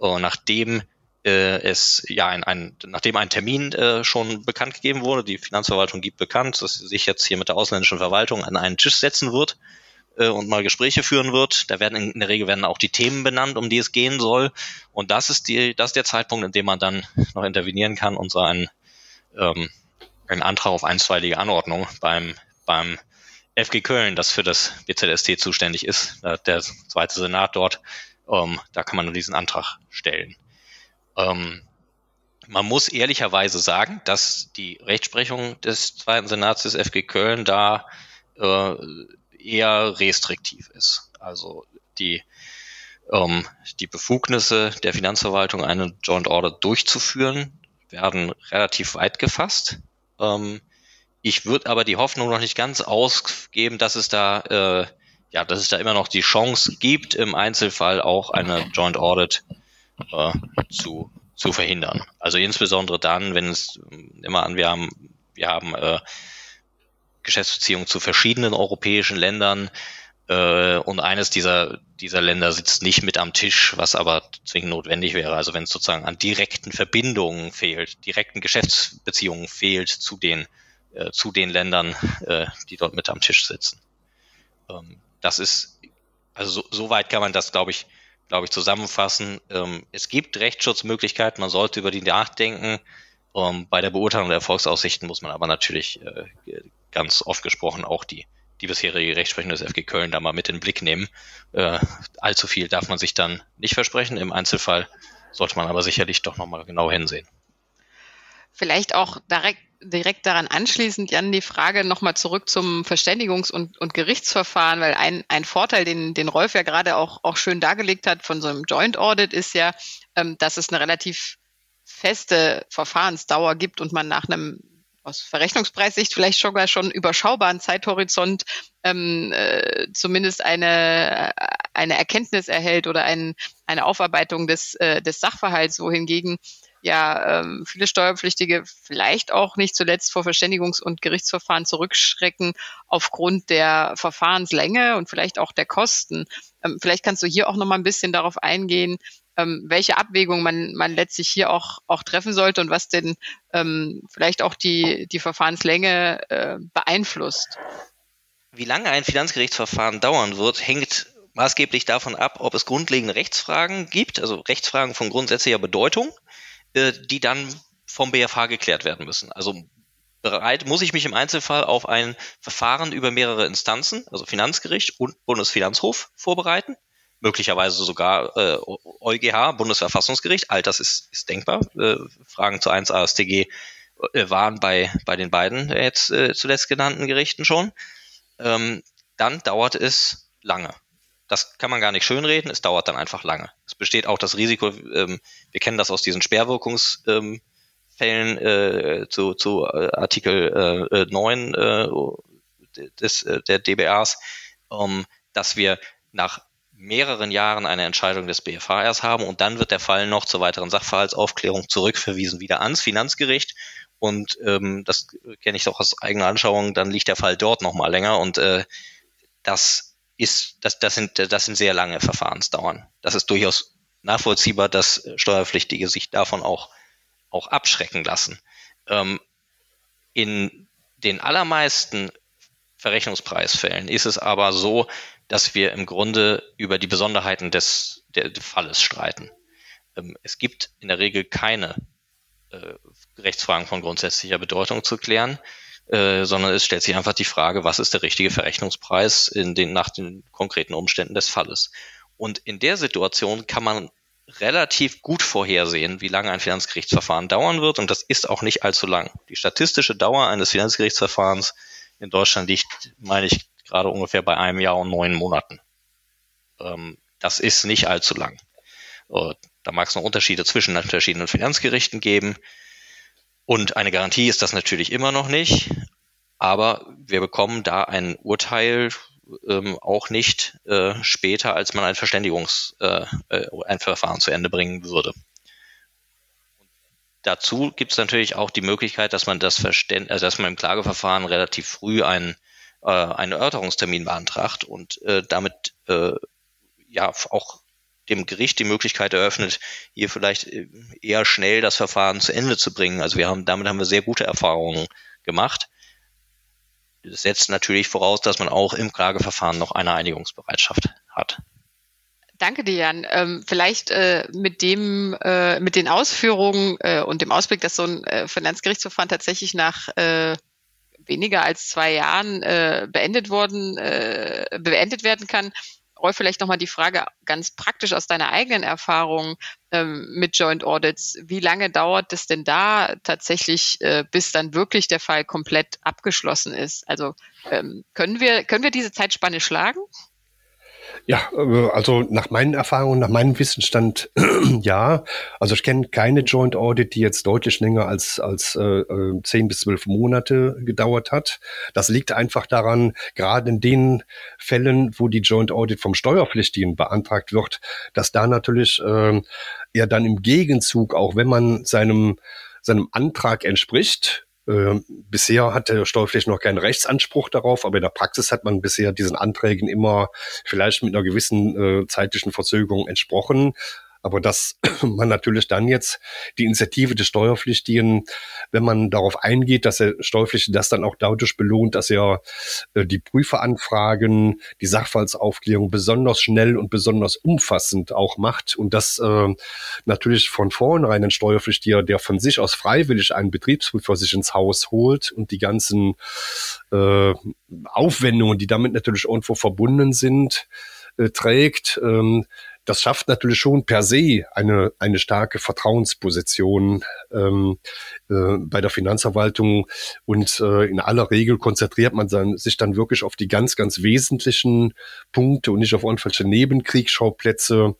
äh, nachdem äh, es ja ein, ein nachdem ein Termin äh, schon bekannt gegeben wurde, die Finanzverwaltung gibt bekannt, dass sie sich jetzt hier mit der ausländischen Verwaltung an einen Tisch setzen wird äh, und mal Gespräche führen wird. Da werden in, in, der Regel werden auch die Themen benannt, um die es gehen soll. Und das ist die, das ist der Zeitpunkt, in dem man dann noch intervenieren kann und so einen, ähm, einen Antrag auf einstweilige Anordnung beim beim FG Köln, das für das BZST zuständig ist, der zweite Senat dort, ähm, da kann man nur diesen Antrag stellen. Ähm, man muss ehrlicherweise sagen, dass die Rechtsprechung des zweiten Senats des FG Köln da äh, eher restriktiv ist. Also die, ähm, die Befugnisse der Finanzverwaltung, eine Joint Order durchzuführen, werden relativ weit gefasst. Ähm, ich würde aber die Hoffnung noch nicht ganz ausgeben, dass es da, äh, ja, dass es da immer noch die Chance gibt, im Einzelfall auch eine Joint Audit äh, zu, zu verhindern. Also insbesondere dann, wenn es immer an, wir haben, wir haben äh, Geschäftsbeziehungen zu verschiedenen europäischen Ländern äh, und eines dieser, dieser Länder sitzt nicht mit am Tisch, was aber zwingend notwendig wäre. Also wenn es sozusagen an direkten Verbindungen fehlt, direkten Geschäftsbeziehungen fehlt zu den äh, zu den Ländern, äh, die dort mit am Tisch sitzen. Ähm, das ist, also so, so weit kann man das, glaube ich, glaube ich, zusammenfassen. Ähm, es gibt Rechtsschutzmöglichkeiten, man sollte über die nachdenken. Ähm, bei der Beurteilung der Erfolgsaussichten muss man aber natürlich äh, ganz oft gesprochen auch die, die bisherige Rechtsprechung des FG Köln da mal mit in den Blick nehmen. Äh, allzu viel darf man sich dann nicht versprechen. Im Einzelfall sollte man aber sicherlich doch nochmal genau hinsehen. Vielleicht auch direkt direkt daran anschließend, Jan, die Frage nochmal zurück zum Verständigungs- und, und Gerichtsverfahren, weil ein, ein Vorteil, den, den Rolf ja gerade auch, auch schön dargelegt hat von so einem Joint Audit, ist ja, ähm, dass es eine relativ feste Verfahrensdauer gibt und man nach einem aus Verrechnungspreissicht vielleicht sogar schon überschaubaren Zeithorizont ähm, äh, zumindest eine, eine Erkenntnis erhält oder ein, eine Aufarbeitung des, äh, des Sachverhalts, wohingegen ja ähm, viele Steuerpflichtige vielleicht auch nicht zuletzt vor Verständigungs- und Gerichtsverfahren zurückschrecken aufgrund der Verfahrenslänge und vielleicht auch der Kosten. Ähm, vielleicht kannst du hier auch noch mal ein bisschen darauf eingehen, ähm, welche Abwägung man, man letztlich hier auch, auch treffen sollte und was denn ähm, vielleicht auch die, die Verfahrenslänge äh, beeinflusst. Wie lange ein Finanzgerichtsverfahren dauern wird, hängt maßgeblich davon ab, ob es grundlegende Rechtsfragen gibt, also Rechtsfragen von grundsätzlicher Bedeutung äh, die dann vom BFH geklärt werden müssen. Also bereit muss ich mich im Einzelfall auf ein Verfahren über mehrere Instanzen, also Finanzgericht und Bundesfinanzhof vorbereiten. Möglicherweise sogar äh, EuGH, Bundesverfassungsgericht. All das ist, ist denkbar. Äh, Fragen zu 1 AStG äh, waren bei, bei den beiden jetzt äh, zuletzt genannten Gerichten schon. Ähm, dann dauert es lange. Das kann man gar nicht schönreden, es dauert dann einfach lange. Es besteht auch das Risiko, ähm, wir kennen das aus diesen Sperrwirkungsfällen ähm, äh, zu, zu äh, Artikel äh, 9 äh, des, äh, der DBAs, ähm, dass wir nach mehreren Jahren eine Entscheidung des BFH erst haben und dann wird der Fall noch zur weiteren Sachverhaltsaufklärung zurückverwiesen, wieder ans Finanzgericht. Und ähm, das kenne ich doch aus eigener Anschauung, dann liegt der Fall dort nochmal länger und äh, das ist, das, das, sind, das sind sehr lange Verfahrensdauern. Das ist durchaus nachvollziehbar, dass Steuerpflichtige sich davon auch, auch abschrecken lassen. Ähm, in den allermeisten Verrechnungspreisfällen ist es aber so, dass wir im Grunde über die Besonderheiten des, der, des Falles streiten. Ähm, es gibt in der Regel keine äh, Rechtsfragen von grundsätzlicher Bedeutung zu klären. Äh, sondern es stellt sich einfach die Frage, was ist der richtige Verrechnungspreis in den, nach den konkreten Umständen des Falles. Und in der Situation kann man relativ gut vorhersehen, wie lange ein Finanzgerichtsverfahren dauern wird. Und das ist auch nicht allzu lang. Die statistische Dauer eines Finanzgerichtsverfahrens in Deutschland liegt, meine ich, gerade ungefähr bei einem Jahr und neun Monaten. Ähm, das ist nicht allzu lang. Äh, da mag es noch Unterschiede zwischen den verschiedenen Finanzgerichten geben. Und eine Garantie ist das natürlich immer noch nicht, aber wir bekommen da ein Urteil ähm, auch nicht äh, später, als man ein Verständigungs, äh, äh ein Verfahren zu Ende bringen würde. Dazu gibt es natürlich auch die Möglichkeit, dass man das Verständ also dass man im Klageverfahren relativ früh einen, äh, einen Erörterungstermin beantragt und äh, damit äh, ja auch dem Gericht die Möglichkeit eröffnet, hier vielleicht äh, eher schnell das Verfahren zu Ende zu bringen. Also wir haben, damit haben wir sehr gute Erfahrungen gemacht. Das setzt natürlich voraus, dass man auch im Klageverfahren noch eine Einigungsbereitschaft hat. Danke dir, Jan. Ähm, vielleicht äh, mit dem, äh, mit den Ausführungen und dem Ausblick, dass so ein Finanzgerichtsverfahren tatsächlich nach weniger als zwei Jahren beendet worden, beendet werden kann. Rolf, vielleicht nochmal die Frage ganz praktisch aus deiner eigenen Erfahrung ähm, mit Joint Audits. Wie lange dauert es denn da tatsächlich, äh, bis dann wirklich der Fall komplett abgeschlossen ist? Also ähm, können wir, können wir diese Zeitspanne schlagen? Ja, äh, also nach meinen Erfahrungen, nach meinem Wissensstand, ja. Also ich kenne keine Joint Audit, die jetzt deutlich länger als, als äh, äh, zehn bis zwölf Monate gedauert hat. Das liegt einfach daran, gerade in den Fällen, wo die Joint Audit vom Steuerpflichtigen beantragt wird, dass da natürlich äh, er dann im Gegenzug, auch wenn man seinem seinem Antrag entspricht, bisher hat der Steuerpflichtige noch keinen Rechtsanspruch darauf, aber in der Praxis hat man bisher diesen Anträgen immer vielleicht mit einer gewissen äh, zeitlichen Verzögerung entsprochen. Aber dass man natürlich dann jetzt die Initiative des Steuerpflichtigen, wenn man darauf eingeht, dass der Steuerpflichtige das dann auch dadurch belohnt, dass er äh, die Prüferanfragen, die Sachverhaltsaufklärung besonders schnell und besonders umfassend auch macht und das äh, natürlich von vornherein ein Steuerpflichtiger, der von sich aus freiwillig einen Betriebsprüfer sich ins Haus holt und die ganzen äh, Aufwendungen, die damit natürlich irgendwo verbunden sind, äh, trägt, ähm, das schafft natürlich schon per se eine, eine starke Vertrauensposition ähm, äh, bei der Finanzverwaltung. Und äh, in aller Regel konzentriert man dann, sich dann wirklich auf die ganz, ganz wesentlichen Punkte und nicht auf irgendwelche Nebenkriegsschauplätze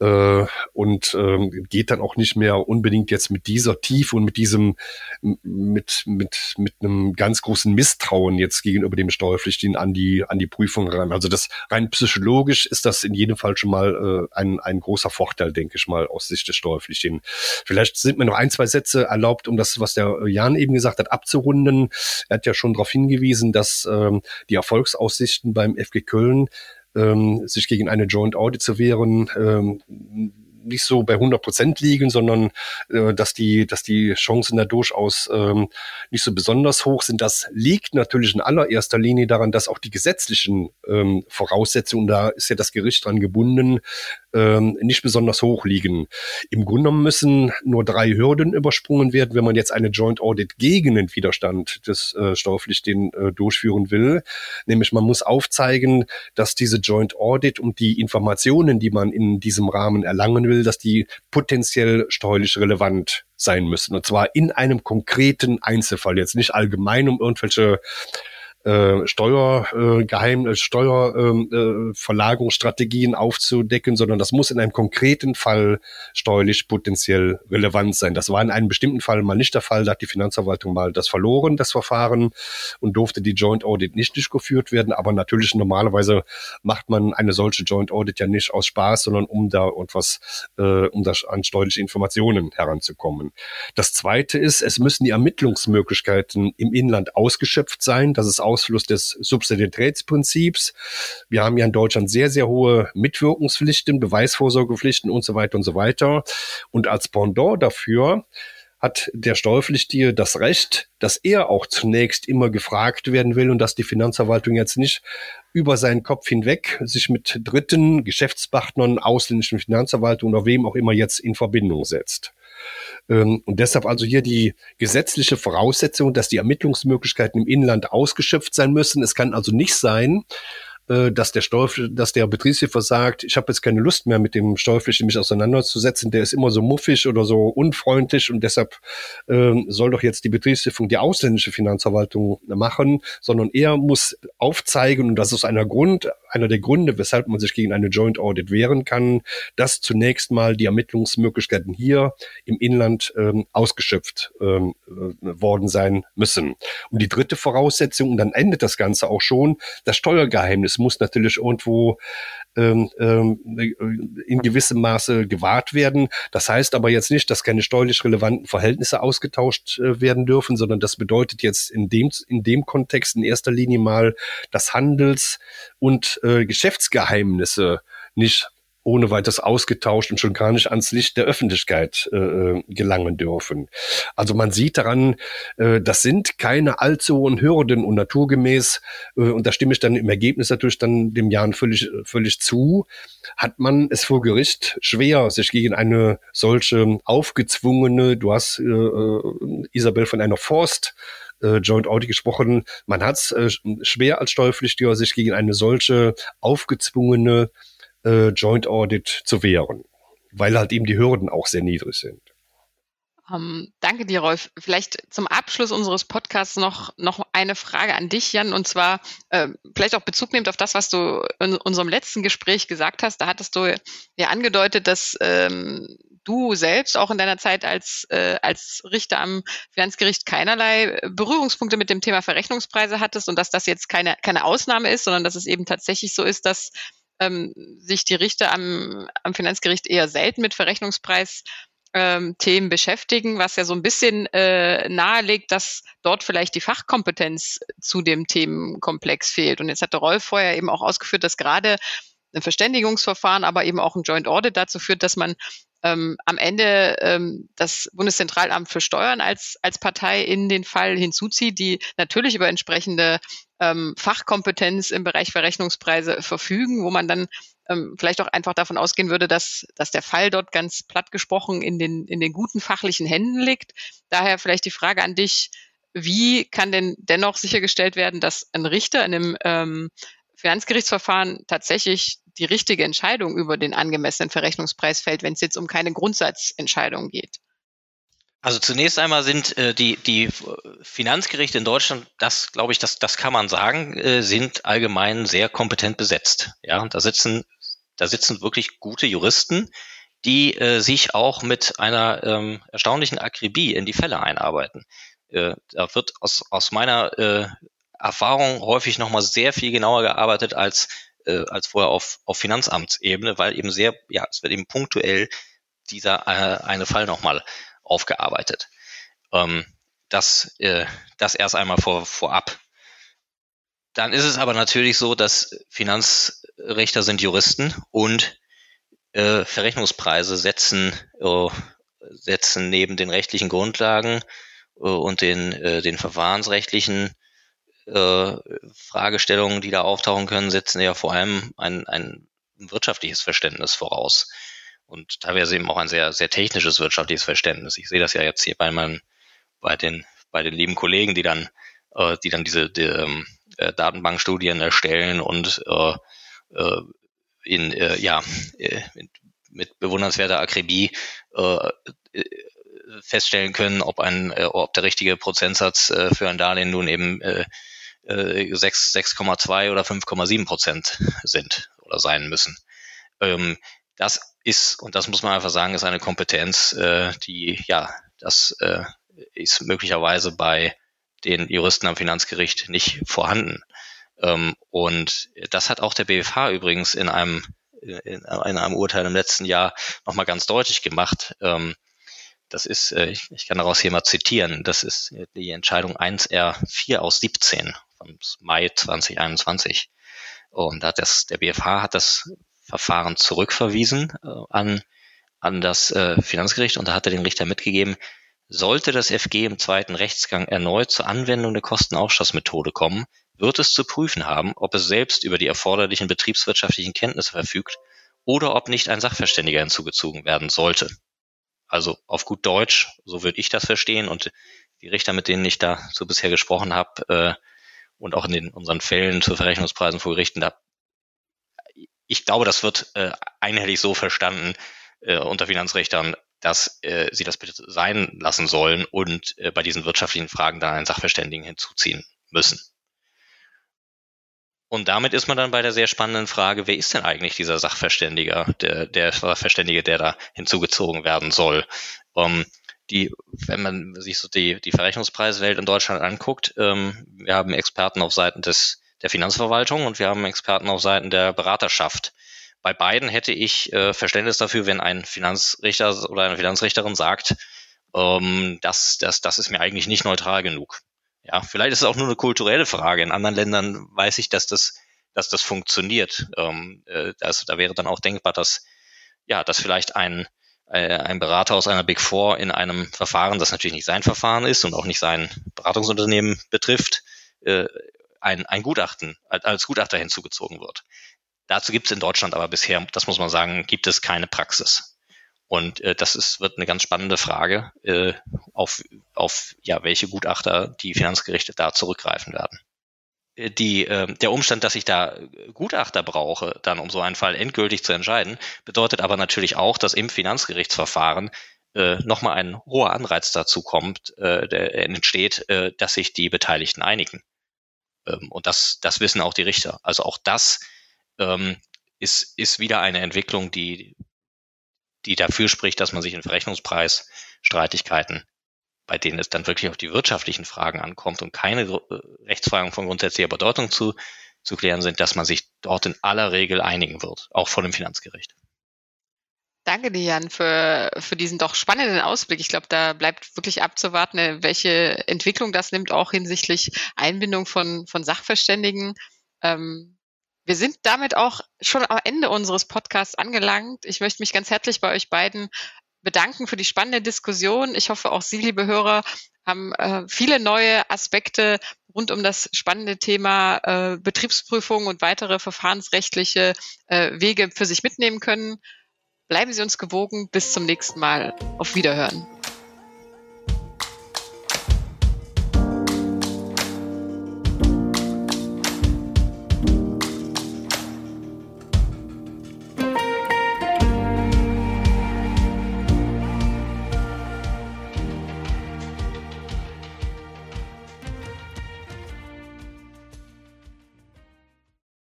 äh, und ähm, geht dann auch nicht mehr unbedingt jetzt mit dieser Tiefe und mit diesem mit mit mit einem ganz großen Misstrauen jetzt gegenüber dem Steuerpflichtigen an die an die Prüfung ran. Also das rein psychologisch ist das in jedem Fall schon mal äh, ein ein großer Vorteil, denke ich mal aus Sicht des Steuerpflichtigen. Vielleicht sind mir noch ein zwei Sätze erlaubt, um das was der Jan eben gesagt hat abzurunden. Er hat ja schon darauf hingewiesen, dass ähm, die Erfolgsaussichten beim FG Köln ähm, sich gegen eine Joint Audit zu wehren, ähm, nicht so bei 100 Prozent liegen, sondern äh, dass die, dass die Chancen da durchaus ähm, nicht so besonders hoch sind. Das liegt natürlich in allererster Linie daran, dass auch die gesetzlichen ähm, Voraussetzungen, da ist ja das Gericht dran gebunden, ähm, nicht besonders hoch liegen. Im Grunde müssen nur drei Hürden übersprungen werden, wenn man jetzt eine Joint Audit gegen den Widerstand des äh, Steuerpflichtigen äh, durchführen will. Nämlich man muss aufzeigen, dass diese Joint Audit und die Informationen, die man in diesem Rahmen erlangen will, dass die potenziell steuerlich relevant sein müssen. Und zwar in einem konkreten Einzelfall, jetzt nicht allgemein um irgendwelche äh, Steuergeheim, äh, Steuerverlagerungsstrategien äh, aufzudecken, sondern das muss in einem konkreten Fall steuerlich potenziell relevant sein. Das war in einem bestimmten Fall mal nicht der Fall. Da hat die Finanzverwaltung mal das verloren, das Verfahren, und durfte die Joint Audit nicht durchgeführt werden. Aber natürlich normalerweise macht man eine solche Joint Audit ja nicht aus Spaß, sondern um da etwas, äh, um da an steuerliche Informationen heranzukommen. Das zweite ist, es müssen die Ermittlungsmöglichkeiten im Inland ausgeschöpft sein. Das ist auch Ausfluss des Subsidiaritätsprinzips. Wir haben ja in Deutschland sehr, sehr hohe Mitwirkungspflichten, Beweisvorsorgepflichten und so weiter und so weiter. Und als Pendant dafür hat der Steuerpflichtige das Recht, dass er auch zunächst immer gefragt werden will und dass die Finanzverwaltung jetzt nicht über seinen Kopf hinweg sich mit Dritten, Geschäftspartnern, ausländischen Finanzverwaltungen oder wem auch immer jetzt in Verbindung setzt. Ähm, und deshalb also hier die gesetzliche Voraussetzung, dass die Ermittlungsmöglichkeiten im Inland ausgeschöpft sein müssen. Es kann also nicht sein, äh, dass der Steuer, dass der Betriebshofer sagt, ich habe jetzt keine Lust mehr mit dem Steuerpflichtigen mich auseinanderzusetzen, der ist immer so muffig oder so unfreundlich und deshalb äh, soll doch jetzt die Betriebshilfung die ausländische Finanzverwaltung machen, sondern er muss aufzeigen und das ist einer Grund, einer der Gründe, weshalb man sich gegen eine Joint Audit wehren kann, dass zunächst mal die Ermittlungsmöglichkeiten hier im Inland ähm, ausgeschöpft ähm, äh, worden sein müssen. Und die dritte Voraussetzung, und dann endet das Ganze auch schon, das Steuergeheimnis muss natürlich irgendwo ähm, ähm, in gewissem Maße gewahrt werden. Das heißt aber jetzt nicht, dass keine steuerlich relevanten Verhältnisse ausgetauscht äh, werden dürfen, sondern das bedeutet jetzt in dem, in dem Kontext in erster Linie mal, dass Handels- und äh, Geschäftsgeheimnisse nicht ohne weiteres ausgetauscht und schon gar nicht ans Licht der Öffentlichkeit äh, gelangen dürfen. Also man sieht daran, äh, das sind keine allzu hohen Hürden und naturgemäß, äh, und da stimme ich dann im Ergebnis natürlich dann dem Jan völlig, völlig zu, hat man es vor Gericht schwer, sich gegen eine solche aufgezwungene, du hast äh, äh Isabel von einer Forst äh, Joint Audit gesprochen. Man hat es äh, schwer als Steuerpflichtiger, sich gegen eine solche aufgezwungene äh, Joint Audit zu wehren, weil halt eben die Hürden auch sehr niedrig sind. Um, ähm, danke dir, Rolf. Vielleicht zum Abschluss unseres Podcasts noch, noch eine Frage an dich, Jan, und zwar äh, vielleicht auch Bezug nehmend auf das, was du in unserem letzten Gespräch gesagt hast. Da hattest du ja angedeutet, dass ähm, du selbst auch in deiner Zeit als, äh, als Richter am Finanzgericht keinerlei Berührungspunkte mit dem Thema Verrechnungspreise hattest und dass das jetzt keine, keine Ausnahme ist, sondern dass es eben tatsächlich so ist, dass ähm, sich die Richter am, am Finanzgericht eher selten mit Verrechnungspreis ähm, beschäftigen, was ja so ein bisschen äh, nahelegt, dass dort vielleicht die Fachkompetenz zu dem Themenkomplex fehlt. Und jetzt hatte Rolf vorher eben auch ausgeführt, dass gerade ein Verständigungsverfahren, aber eben auch ein Joint Audit dazu führt, dass man ähm, am Ende ähm, das Bundeszentralamt für Steuern als, als Partei in den Fall hinzuzieht, die natürlich über entsprechende ähm, Fachkompetenz im Bereich Verrechnungspreise verfügen, wo man dann ähm, vielleicht auch einfach davon ausgehen würde, dass, dass der Fall dort ganz platt gesprochen in den, in den guten fachlichen Händen liegt. Daher vielleicht die Frage an dich, wie kann denn dennoch sichergestellt werden, dass ein Richter in einem ähm, Finanzgerichtsverfahren tatsächlich die richtige Entscheidung über den angemessenen Verrechnungspreis fällt, wenn es jetzt um keine Grundsatzentscheidung geht? Also zunächst einmal sind äh, die, die Finanzgerichte in Deutschland, das glaube ich, das, das kann man sagen, äh, sind allgemein sehr kompetent besetzt. Ja, da sitzen, da sitzen wirklich gute Juristen, die äh, sich auch mit einer ähm, erstaunlichen Akribie in die Fälle einarbeiten. Äh, da wird aus, aus meiner äh, Erfahrung häufig nochmal sehr viel genauer gearbeitet als, äh, als vorher auf, auf Finanzamtsebene, weil eben sehr, ja, es wird eben punktuell dieser äh, eine Fall nochmal aufgearbeitet. Ähm, das, äh, das erst einmal vor, vorab. Dann ist es aber natürlich so, dass Finanzrichter sind Juristen und äh, Verrechnungspreise setzen, äh, setzen neben den rechtlichen Grundlagen äh, und den, äh, den verfahrensrechtlichen äh, Fragestellungen, die da auftauchen können, setzen ja vor allem ein, ein wirtschaftliches Verständnis voraus und teilweise eben auch ein sehr, sehr technisches wirtschaftliches Verständnis. Ich sehe das ja jetzt hier bei meinen, bei den, bei den lieben Kollegen, die dann, äh, die dann diese die, ähm, äh, Datenbankstudien erstellen und äh, äh, in, äh, ja, äh, mit bewundernswerter Akribie äh, feststellen können, ob ein, äh, ob der richtige Prozentsatz äh, für ein Darlehen nun eben äh, 6,2 äh, oder 5,7 Prozent sind oder sein müssen. Ähm, das ist, und das muss man einfach sagen, ist eine Kompetenz, äh, die, ja, das äh, ist möglicherweise bei den Juristen am Finanzgericht nicht vorhanden. Ähm, und das hat auch der BFH übrigens in einem, in, in einem Urteil im letzten Jahr nochmal ganz deutlich gemacht. Ähm, das ist, äh, ich, ich kann daraus hier mal zitieren, das ist die Entscheidung 1R4 aus 17 vom Mai 2021. Und da hat das, der BFH hat das Verfahren zurückverwiesen äh, an, an das äh, Finanzgericht und da hat er den Richter mitgegeben, sollte das FG im zweiten Rechtsgang erneut zur Anwendung der Kostenaufschlussmethode kommen, wird es zu prüfen haben, ob es selbst über die erforderlichen betriebswirtschaftlichen Kenntnisse verfügt oder ob nicht ein Sachverständiger hinzugezogen werden sollte. Also auf gut Deutsch, so würde ich das verstehen und die Richter, mit denen ich da so bisher gesprochen habe äh, und auch in den, unseren Fällen zu Verrechnungspreisen vor Gerichten, da ich glaube, das wird äh, einhellig so verstanden äh, unter Finanzrichtern, dass äh, sie das bitte sein lassen sollen und äh, bei diesen wirtschaftlichen Fragen dann einen Sachverständigen hinzuziehen müssen. Und damit ist man dann bei der sehr spannenden Frage, wer ist denn eigentlich dieser Sachverständiger, der, der Sachverständige, der da hinzugezogen werden soll? Um, die, wenn man sich so die, die Verrechnungspreiswelt in Deutschland anguckt, ähm, wir haben Experten auf Seiten des der Finanzverwaltung und wir haben Experten auf Seiten der Beraterschaft. Bei beiden hätte ich äh, Verständnis dafür, wenn ein Finanzrichter oder eine Finanzrichterin sagt, ähm, das, das, das ist mir eigentlich nicht neutral genug. Ja, vielleicht ist es auch nur eine kulturelle Frage. In anderen Ländern weiß ich, dass das dass das funktioniert. Ähm, äh, das, da wäre dann auch denkbar, dass ja, dass vielleicht ein äh, ein Berater aus einer Big Four in einem Verfahren, das natürlich nicht sein Verfahren ist und auch nicht sein Beratungsunternehmen betrifft, äh, ein, ein Gutachten als Gutachter hinzugezogen wird. Dazu gibt es in Deutschland aber bisher, das muss man sagen, gibt es keine Praxis. Und äh, das ist, wird eine ganz spannende Frage, äh, auf, auf ja, welche Gutachter die Finanzgerichte da zurückgreifen werden. Äh, die, äh, der Umstand, dass ich da Gutachter brauche, dann um so einen Fall endgültig zu entscheiden, bedeutet aber natürlich auch, dass im Finanzgerichtsverfahren äh, nochmal ein hoher Anreiz dazu kommt, äh, der entsteht, äh, dass sich die Beteiligten einigen. Ähm, und das, das wissen auch die Richter. Also auch das ähm, ist, ist wieder eine Entwicklung, die, die dafür spricht, dass man sich in Verrechnungspreisstreitigkeiten, bei denen es dann wirklich auf die wirtschaftlichen Fragen ankommt und keine äh, Rechtsfragen von grundsätzlicher Bedeutung zu, zu klären sind, dass man sich dort in aller Regel einigen wird, auch vor dem Finanzgericht. Danke dir, Jan, für, für diesen doch spannenden Ausblick. Ich glaube, da bleibt wirklich abzuwarten, welche Entwicklung das nimmt, auch hinsichtlich Einbindung von, von Sachverständigen. Ähm, wir sind damit auch schon am Ende unseres Podcasts angelangt. Ich möchte mich ganz herzlich bei euch beiden bedanken für die spannende Diskussion. Ich hoffe, auch Sie, liebe Hörer, haben äh, viele neue Aspekte rund um das spannende Thema äh, Betriebsprüfung und weitere verfahrensrechtliche äh, Wege für sich mitnehmen können. Bleiben Sie uns gewogen. Bis zum nächsten Mal. Auf Wiederhören.